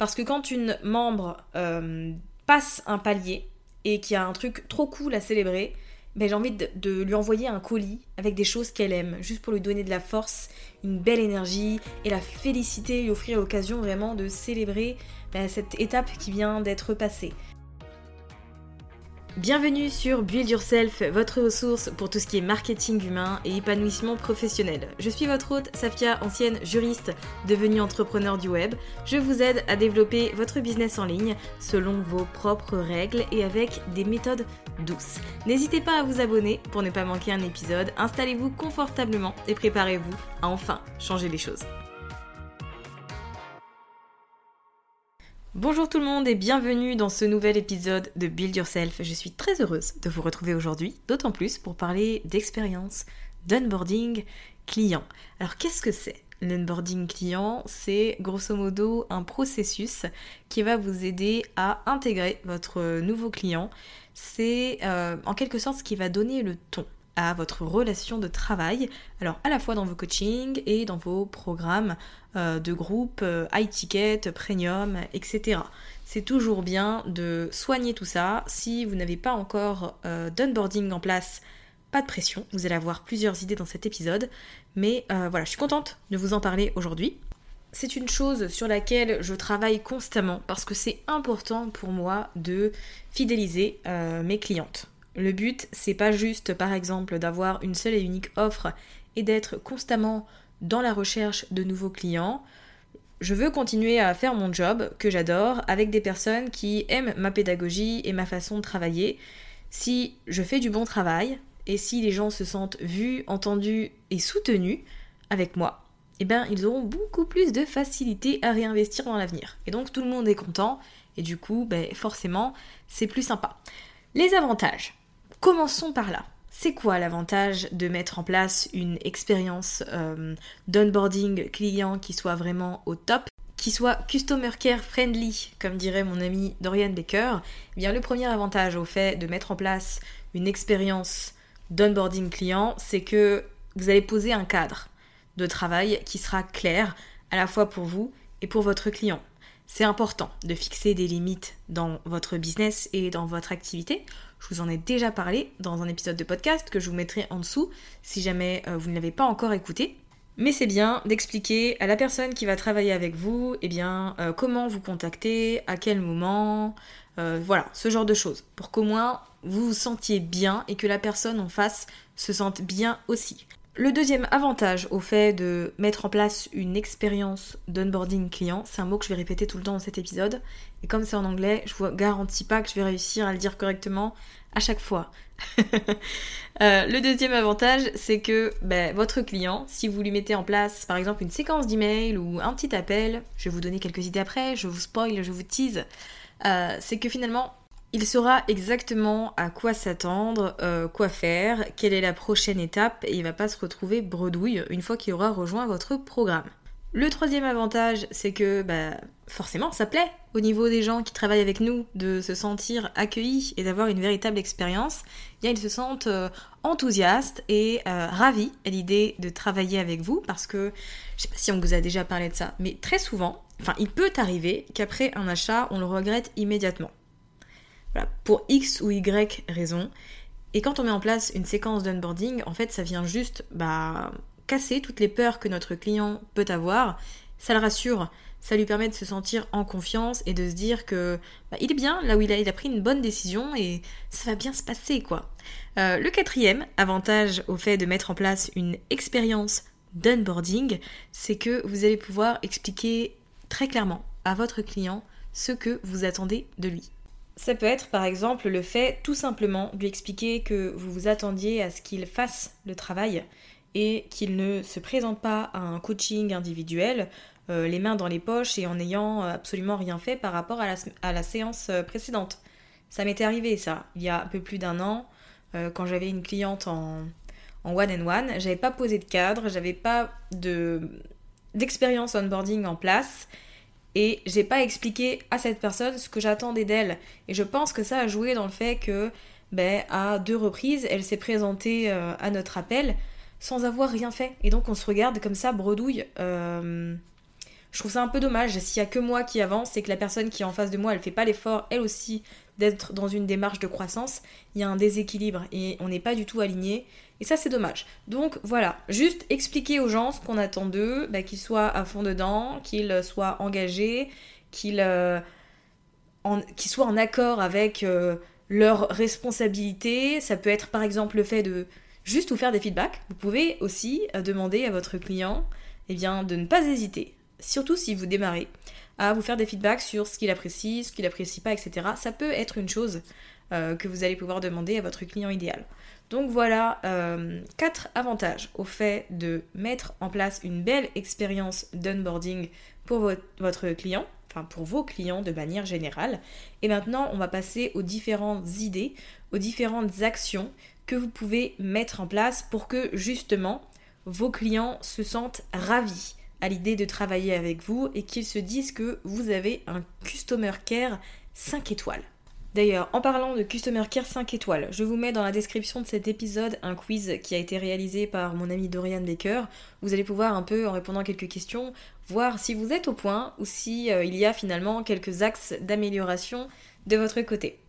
Parce que quand une membre euh, passe un palier et qu'il y a un truc trop cool à célébrer, ben, j'ai envie de, lui envoyer un colis avec des choses qu'elle aime, juste pour lui donner de la force, une belle énergie et la féliciter, lui offrir l'occasion vraiment de célébrer ben, cette étape qui vient d'être passée. Bienvenue sur Build Yourself, votre ressource pour tout ce qui est marketing humain et épanouissement professionnel. Je suis votre hôte, Safia, ancienne juriste devenue entrepreneur du web. Je vous aide à développer votre business en ligne selon vos propres règles et avec des méthodes douces. N'hésitez pas à vous abonner pour ne pas manquer un épisode. Installez-vous confortablement et préparez-vous à enfin changer les choses. Bonjour tout le monde et bienvenue dans ce nouvel épisode de Build Yourself. Je suis très heureuse de vous retrouver aujourd'hui, d'autant plus pour parler d'expérience d'onboarding client. Alors qu'est-ce que c'est L'onboarding client, c'est grosso modo un processus qui va vous aider à intégrer votre nouveau client. C'est euh, en quelque sorte ce qui va donner le ton à votre relation de travail, alors à la fois dans vos coachings et dans vos programmes euh, de groupe, euh, high ticket, premium, etc. C'est toujours bien de soigner tout ça. Si vous n'avez pas encore euh, d'onboarding en place, pas de pression, vous allez avoir plusieurs idées dans cet épisode. Mais voilà, je suis contente de vous en parler aujourd'hui. C'est une chose sur laquelle je travaille constamment parce que c'est important pour moi de fidéliser mes clientes. Le but, c'est pas juste, par exemple, d'avoir une seule et unique offre et d'être constamment dans la recherche de nouveaux clients. Je veux continuer à faire mon job que j'adore avec des personnes qui aiment ma pédagogie et ma façon de travailler. Si je fais du bon travail et si les gens se sentent vus, entendus et soutenus avec moi, eh bien ils auront beaucoup plus de facilité à réinvestir dans l'avenir. Et donc tout le monde est content et du coup, ben, forcément, c'est plus sympa. Les avantages. Commençons par là. C'est quoi l'avantage de mettre en place une expérience euh, d'onboarding client qui soit vraiment au top qui soit customer care friendly, comme dirait mon ami Dorian Baker, eh bien le premier avantage au fait de mettre en place une expérience d'onboarding client, c'est que vous allez poser un cadre de travail qui sera clair à la fois pour vous et pour votre client. C'est important de fixer des limites dans votre business et dans votre activité je vous en ai déjà parlé dans un épisode de podcast que je vous mettrai en dessous si jamais euh, vous ne l'avez pas encore écouté. Mais c'est bien d'expliquer à la personne qui va travailler avec vous, eh bien, euh, comment vous contacter, à quel moment, euh, voilà, ce genre de choses, pour qu'au moins vous vous sentiez bien et que la personne en face se sente bien aussi. Le deuxième avantage au fait de mettre en place une expérience d'onboarding client, c'est un mot que je vais répéter tout le temps dans cet épisode, et comme c'est en anglais, je vous garantis pas que je vais réussir à le dire correctement à chaque fois. Euh, le deuxième avantage, c'est que ben, votre client, si vous lui mettez en place par exemple une séquence d'email ou un petit appel, je vais vous donner quelques idées après, je vous spoil, je vous tease, euh, c'est que finalement il saura exactement à quoi s'attendre, euh, quoi faire, quelle est la prochaine étape et il va pas se retrouver bredouille une fois qu'il aura rejoint votre programme. Le troisième avantage, c'est que bah, forcément, ça plaît au niveau des gens qui travaillent avec nous de se sentir accueillis et d'avoir une véritable expérience. Eh bien, ils se sentent euh, enthousiastes et euh, ravis à l'idée de travailler avec vous parce que, je sais pas si on vous a déjà parlé de ça, mais très souvent, enfin, il peut arriver qu'après un achat, on le regrette immédiatement. Voilà, pour X ou Y raison. Et quand on met en place une séquence d'onboarding, en fait, ça vient juste bah, casser toutes les peurs que notre client peut avoir. Ça le rassure, ça lui permet de se sentir en confiance et de se dire que bah, il est bien là où il a, il a pris une bonne décision et ça va bien se passer quoi. Euh, le quatrième avantage au fait de mettre en place une expérience d'onboarding, c'est que vous allez pouvoir expliquer très clairement à votre client ce que vous attendez de lui. Ça peut être par exemple le fait tout simplement de lui expliquer que vous vous attendiez à ce qu'il fasse le travail et qu'il ne se présente pas à un coaching individuel euh, les mains dans les poches et en n'ayant absolument rien fait par rapport à la, séance euh, précédente. Ça m'était arrivé ça, il y a un peu plus d'un an, euh, quand j'avais une cliente en, one and one, j'avais pas posé de cadre, j'avais pas de d'expérience onboarding en place et j'ai pas expliqué à cette personne ce que j'attendais d'elle. Et je pense que ça a joué dans le fait que, ben, à deux reprises, elle s'est présentée à notre appel sans avoir rien fait. Et donc on se regarde comme ça, bredouille. Euh, je trouve ça un peu dommage. S'il y a que moi qui avance, c'est que la personne qui est en face de moi, elle fait pas l'effort, elle aussi, d'être dans une démarche de croissance. Il y a un déséquilibre et on n'est pas du tout aligné. Et ça, c'est dommage. Donc voilà, juste expliquer aux gens ce qu'on attend d'eux, bah, qu'ils soient à fond dedans, qu'ils soient engagés, qu'ils euh, soient en accord avec euh, leurs responsabilités. Ça peut être par exemple le fait de juste vous faire des feedbacks. Vous pouvez aussi euh, demander à votre client eh de ne pas hésiter, surtout si vous démarrez, à vous faire des feedbacks sur ce qu'il apprécie, ce qu'il apprécie pas, etc. Ça peut être une chose euh, que vous allez pouvoir demander à votre client idéal. Donc voilà euh, quatre avantages au fait de mettre en place une belle expérience d'onboarding pour votre client, enfin pour vos clients de manière générale. Et maintenant, on va passer aux différentes idées, aux différentes actions que vous pouvez mettre en place pour que justement vos clients se sentent ravis à l'idée de travailler avec vous et qu'ils se disent que vous avez un Customer Care 5 étoiles. D'ailleurs, en parlant de Customer Care 5 étoiles, je vous mets dans la description de cet épisode un quiz qui a été réalisé par mon ami Dorian Baker. Vous allez pouvoir un peu, en répondant à quelques questions, voir si vous êtes au point ou si euh, il y a finalement quelques axes d'amélioration de votre côté.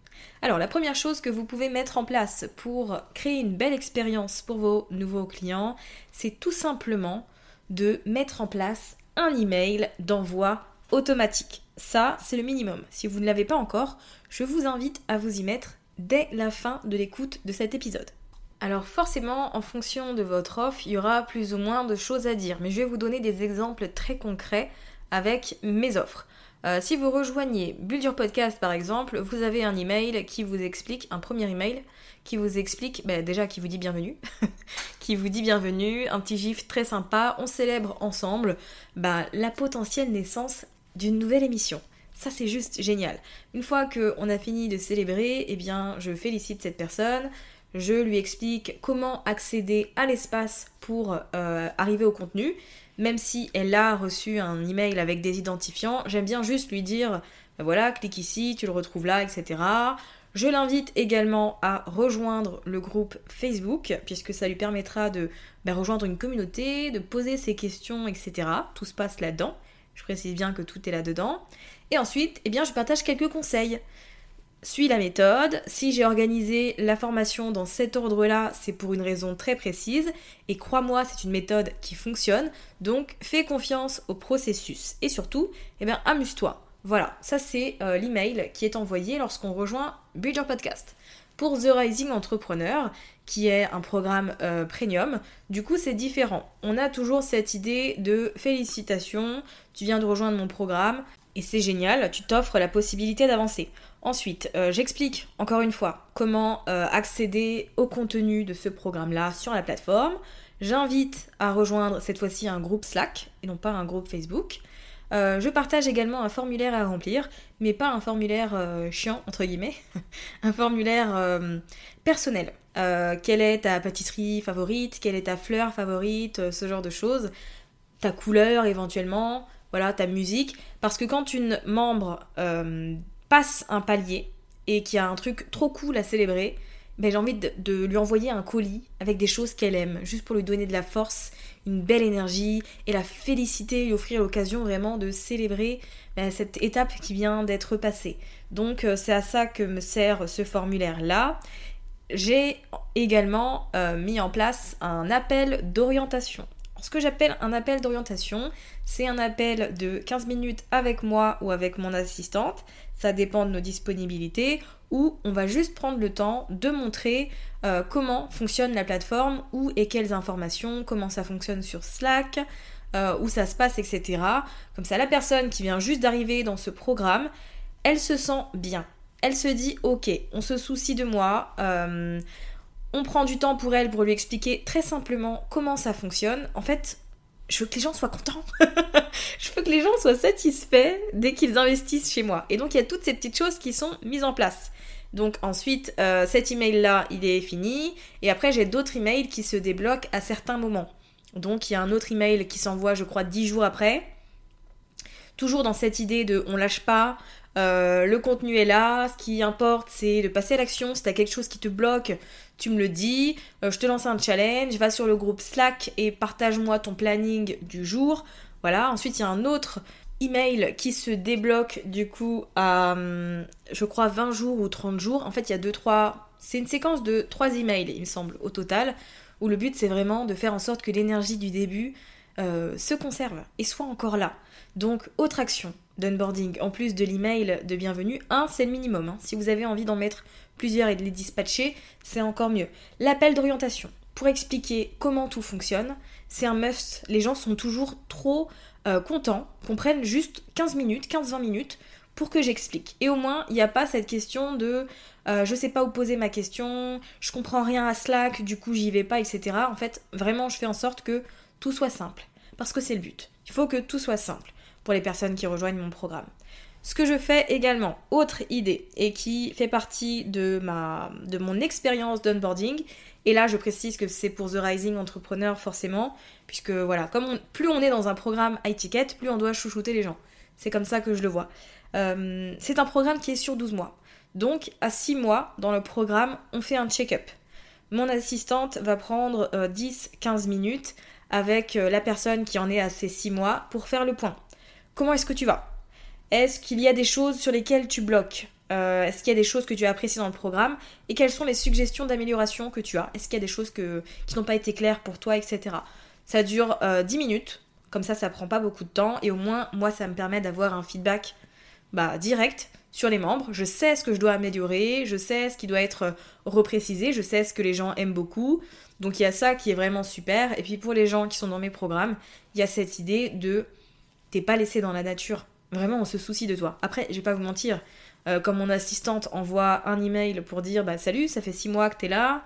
Alors la première chose que vous pouvez mettre en place pour créer une belle expérience pour vos nouveaux clients, c'est tout simplement de mettre en place un email d'envoi automatique. Ça, c'est le minimum. Si vous ne l'avez pas encore, je vous invite à vous y mettre dès la fin de l'écoute de cet épisode. Alors forcément, en fonction de votre offre, il y aura plus ou moins de choses à dire, mais je vais vous donner des exemples très concrets avec mes offres. Euh, si vous rejoignez Your Podcast par exemple, vous avez un email qui vous explique, un premier email qui vous explique, bah, déjà qui vous dit bienvenue, qui vous dit bienvenue, un petit gif très sympa, on célèbre ensemble bah, la potentielle naissance d'une nouvelle émission. Ça c'est juste génial. Une fois qu'on a fini de célébrer, eh bien je félicite cette personne, je lui explique comment accéder à l'espace pour euh, arriver au contenu même si elle a reçu un email avec des identifiants, j'aime bien juste lui dire ben voilà, clique ici, tu le retrouves là, etc. Je l'invite également à rejoindre le groupe Facebook, puisque ça lui permettra de ben, rejoindre une communauté, de poser ses questions, etc. Tout se passe là-dedans. Je précise bien que tout est là-dedans. Et ensuite, eh bien, je partage quelques conseils suis la méthode. Si j'ai organisé la formation dans cet ordre-là, c'est pour une raison très précise. Et crois-moi, c'est une méthode qui fonctionne. Donc fais confiance au processus. Et surtout, eh bien, amuse-toi. Voilà, ça c'est euh, l'email qui est envoyé lorsqu'on rejoint Build Podcast. Pour The Rising Entrepreneur, qui est un programme euh, premium, du coup c'est différent. On a toujours cette idée de félicitations, tu viens de rejoindre mon programme, et c'est génial, tu t'offres la possibilité d'avancer. Ensuite, euh, j'explique encore une fois comment accéder au contenu de ce programme-là sur la plateforme. J'invite à rejoindre cette fois-ci un groupe Slack et non pas un groupe Facebook. Euh, je partage également un formulaire à remplir, mais pas un formulaire chiant, entre guillemets, un formulaire personnel. quelle est ta pâtisserie favorite? Quelle est ta fleur favorite? Ce genre de choses. Ta couleur éventuellement, voilà, ta musique. Parce que quand une membre euh, passe un palier et qu'il y a un truc trop cool à célébrer, ben, j'ai envie de, lui envoyer un colis avec des choses qu'elle aime, juste pour lui donner de la force, une belle énergie et la féliciter, lui offrir l'occasion vraiment de célébrer ben, cette étape qui vient d'être passée. Donc euh, c'est à ça que me sert ce formulaire-là. J'ai également euh, mis en place un appel d'orientation. Ce que j'appelle un appel d'orientation, c'est un appel de 15 minutes avec moi ou avec mon assistante, ça dépend de nos disponibilités, où on va juste prendre le temps de montrer euh, comment fonctionne la plateforme, où et quelles informations, comment ça fonctionne sur Slack, euh, où ça se passe, etc. Comme ça, la personne qui vient juste d'arriver dans ce programme, elle se sent bien. Elle se dit, ok, on se soucie de moi. Euh, on prend du temps pour elle pour lui expliquer très simplement comment ça fonctionne. En fait, je veux que les gens soient contents. je veux que les gens soient satisfaits dès qu'ils investissent chez moi. Et donc il y a toutes ces petites choses qui sont mises en place. Donc ensuite, euh, cet email-là, il est fini. Et après, j'ai d'autres emails qui se débloquent à certains moments. Donc il y a un autre email qui s'envoie, je crois, 10 jours après. Toujours dans cette idée de on lâche pas, euh, le contenu est là, ce qui importe c'est de passer à l'action. Si t'as quelque chose qui te bloque, tu me le dis. Euh, je te lance un challenge, va sur le groupe Slack et partage-moi ton planning du jour. Voilà, ensuite il y a un autre email qui se débloque du coup à hum, je crois 20 jours ou 30 jours. En fait, il y a deux trois c'est une séquence de trois emails, il me semble, au total, où le but c'est vraiment de faire en sorte que l'énergie du début euh, se conserve et soit encore là. Donc, autre action d'onboarding, en plus de l'email de bienvenue, un, c'est le minimum. Hein. Si vous avez envie d'en mettre plusieurs et de les dispatcher, c'est encore mieux. L'appel d'orientation, pour expliquer comment tout fonctionne, c'est un must. Les gens sont toujours trop euh, contents qu'on prenne juste 15 minutes, 15-20 minutes pour que j'explique. Et au moins, il n'y a pas cette question de euh, je sais pas où poser ma question, je comprends rien à Slack, du coup j'y vais pas, etc. En fait, vraiment, je fais en sorte que tout soit simple. Parce que c'est le but. Il faut que tout soit simple pour les personnes qui rejoignent mon programme. Ce que je fais également, autre idée, et qui fait partie de, ma, de mon expérience d'onboarding, et là je précise que c'est pour The Rising Entrepreneur forcément, puisque voilà, comme plus on est dans un programme high ticket, plus on doit chouchouter les gens. C'est comme ça que je le vois. Euh, c'est un programme qui est sur 12 mois. Donc à 6 mois, dans le programme, on fait un check-up. Mon assistante va prendre 10-15 euh, minutes avec euh, la personne qui en est à ces 6 mois pour faire le point. Comment est-ce que tu vas? Est-ce qu'il y a des choses sur lesquelles tu bloques? Euh, Est-ce qu'il y a des choses que tu as appréciées dans le programme? Et quelles sont les suggestions d'amélioration que tu as? Est-ce qu'il y a des choses qui n'ont pas été claires pour toi, etc. Ça dure 10 euh, minutes, comme ça ça prend pas beaucoup de temps et au moins moi ça me permet d'avoir un feedback bah, direct sur les membres. Je sais ce que je dois améliorer, je sais ce qui doit être reprécisé, je sais ce que les gens aiment beaucoup. Donc il y a ça qui est vraiment super. Et puis pour les gens qui sont dans mes programmes, il y a cette idée de t'es pas laissé dans la nature. Vraiment, on se soucie de toi. Après, je vais pas vous mentir, euh, comme mon assistante envoie un email pour dire bah salut, ça fait six mois que t'es là,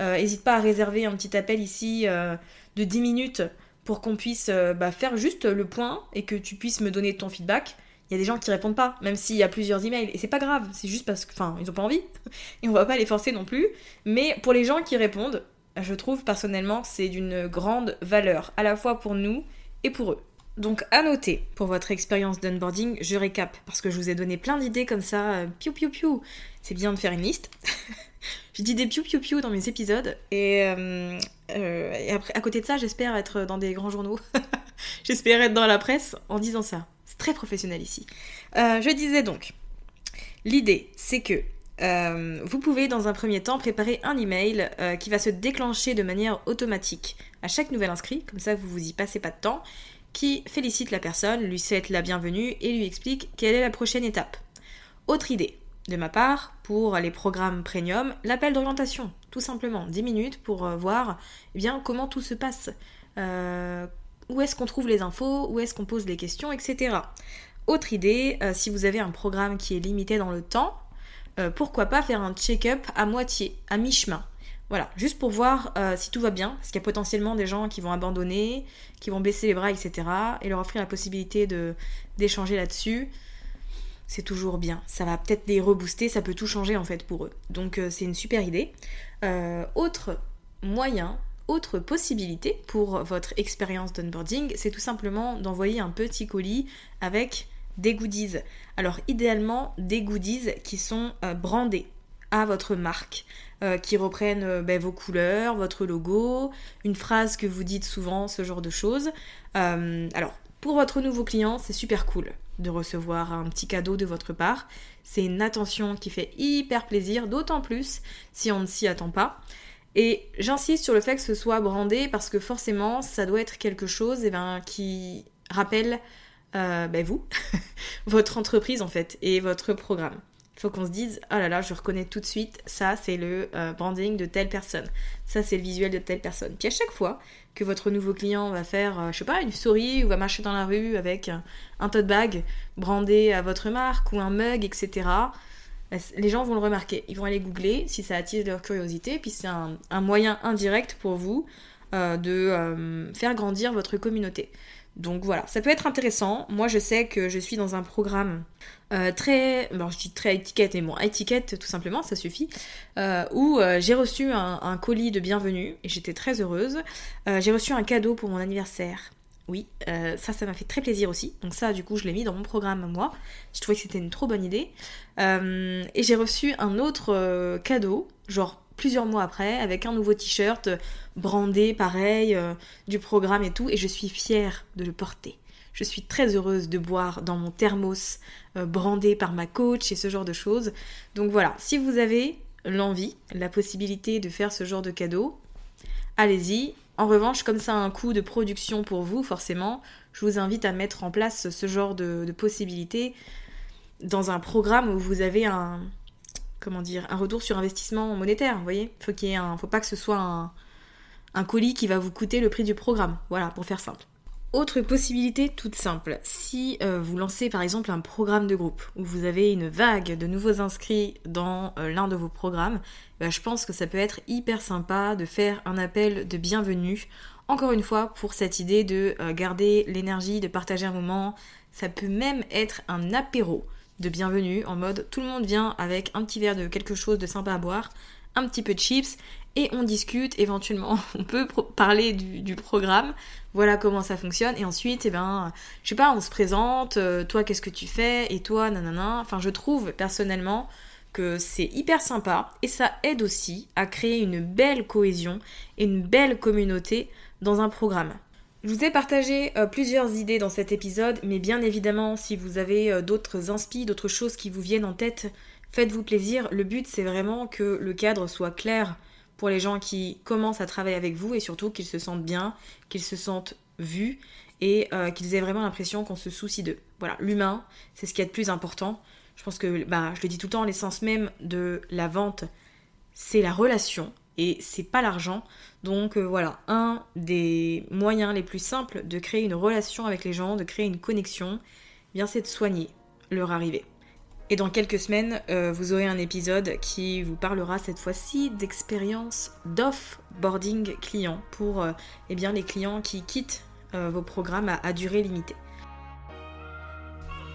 n'hésite euh, pas à réserver un petit appel ici euh, de 10 minutes pour qu'on puisse bah, faire juste le point et que tu puisses me donner ton feedback. Il y a des gens qui répondent pas, même s'il y a plusieurs emails. Et c'est pas grave, c'est juste parce que, enfin, ils ont pas envie. et on va pas les forcer non plus. Mais pour les gens qui répondent, je trouve personnellement c'est d'une grande valeur, à la fois pour nous et pour eux. Donc à noter pour votre expérience d'onboarding, je récap parce que je vous ai donné plein d'idées comme ça, euh, piou piou. C'est bien de faire une liste. J'ai dit des piou piou piou dans mes épisodes et, euh, euh, à côté de ça, j'espère être dans des grands journaux. j'espère être dans la presse en disant ça. C'est très professionnel ici. je disais donc, l'idée c'est que vous pouvez dans un premier temps préparer un email qui va se déclencher de manière automatique à chaque nouvel inscrit, comme ça vous vous y passez pas de temps, qui félicite la personne, lui souhaite la bienvenue et lui explique quelle est la prochaine étape. Autre idée, de ma part, pour les programmes premium, l'appel d'orientation, tout simplement, 10 minutes pour euh, voir eh bien, comment tout se passe, euh, où est-ce qu'on trouve les infos, où est-ce qu'on pose les questions, etc. Autre idée, euh, si vous avez un programme qui est limité dans le temps, pourquoi pas faire un check-up à moitié, à mi-chemin. Voilà, juste pour voir euh, si tout va bien, parce qu'il y a potentiellement des gens qui vont abandonner, qui vont baisser les bras, etc. Et leur offrir la possibilité de d'échanger là-dessus. C'est toujours bien. Ça va peut-être les rebooster, ça peut tout changer en fait pour eux. Donc euh, c'est une super idée. Euh, autre moyen autre possibilité pour votre expérience d'onboarding, c'est tout simplement d'envoyer un petit colis avec des goodies. Alors idéalement des goodies qui sont euh, brandés à votre marque, euh, qui reprennent euh, ben, vos couleurs, votre logo, une phrase que vous dites souvent, ce genre de choses. alors pour votre nouveau client, c'est super cool de recevoir un petit cadeau de votre part. C'est une attention qui fait hyper plaisir, d'autant plus si on ne s'y attend pas. Et j'insiste sur le fait que ce soit brandé parce que forcément, ça doit être quelque chose eh ben, qui rappelle euh, ben, vous, votre entreprise en fait, et votre programme. Il faut qu'on se dise, oh là là, je reconnais tout de suite, ça c'est le euh, branding de telle personne, ça c'est le visuel de telle personne. Puis à chaque fois que votre nouveau client va faire, euh, je sais pas, une souris ou va marcher dans la rue avec un tote bag brandé à votre marque ou un mug, etc., les gens vont le remarquer. Ils vont aller googler si ça attise leur curiosité. Puis c'est un, moyen indirect pour vous euh, de faire grandir votre communauté. Donc voilà, ça peut être intéressant. Moi, je sais que je suis dans un programme euh, très, bon, je dis très étiquette, mais bon, étiquette tout simplement, ça suffit, où j'ai reçu un, un, colis de bienvenue et j'étais très heureuse. j'ai reçu un cadeau pour mon anniversaire oui, euh, ça, ça m'a fait très plaisir aussi. Donc ça, du coup, je l'ai mis dans mon programme moi. Je trouvais que c'était une trop bonne idée. Euh, et j'ai reçu un autre euh, cadeau, genre plusieurs mois après, avec un nouveau t-shirt brandé, pareil, du programme et tout. Et je suis fière de le porter. Je suis très heureuse de boire dans mon thermos brandé par ma coach et ce genre de choses. Donc voilà, si vous avez l'envie, la possibilité de faire ce genre de cadeau, allez-y. En revanche, comme ça a un coût de production pour vous, forcément, je vous invite à mettre en place ce genre de, possibilités dans un programme où vous avez un comment dire un retour sur investissement monétaire. Vous voyez, faut qu'il un, faut pas que ce soit un, un colis qui va vous coûter le prix du programme. Voilà, pour faire simple. Autre possibilité toute simple, si euh, vous lancez par exemple un programme de groupe où vous avez une vague de nouveaux inscrits dans euh, l'un de vos programmes, bah, je pense que ça peut être hyper sympa de faire un appel de bienvenue. Encore une fois, pour cette idée de euh, garder l'énergie, de partager un moment, ça peut même être un apéro de bienvenue en mode tout le monde vient avec un petit verre de quelque chose de sympa à boire, un petit peu de chips et on discute éventuellement. On peut parler du, programme, voilà comment ça fonctionne et ensuite, eh ben, je sais pas, on se présente, euh, toi qu'est-ce que tu fais? Et toi nanana. Enfin, je trouve personnellement que c'est hyper sympa et ça aide aussi à créer une belle cohésion et une belle communauté dans un programme. Je vous ai partagé euh, plusieurs idées dans cet épisode, mais bien évidemment, si vous avez euh, d'autres inspi, d'autres choses qui vous viennent en tête, faites-vous plaisir. Le but, c'est vraiment que le cadre soit clair pour les gens qui commencent à travailler avec vous et surtout qu'ils se sentent bien, qu'ils se sentent vus et euh, qu'ils aient vraiment l'impression qu'on se soucie d'eux. Voilà, l'humain, c'est ce qui est le plus important. Je pense que, bah, je le dis tout le temps, l'essence même de la vente, c'est la relation et c'est pas l'argent. Donc euh, voilà, un des moyens les plus simples de créer une relation avec les gens, de créer une connexion, eh c'est de soigner leur arrivée. Et dans quelques semaines, euh, vous aurez un épisode qui vous parlera cette fois-ci d'expérience d'off-boarding client pour euh, eh les clients qui quittent vos programmes à, durée limitée.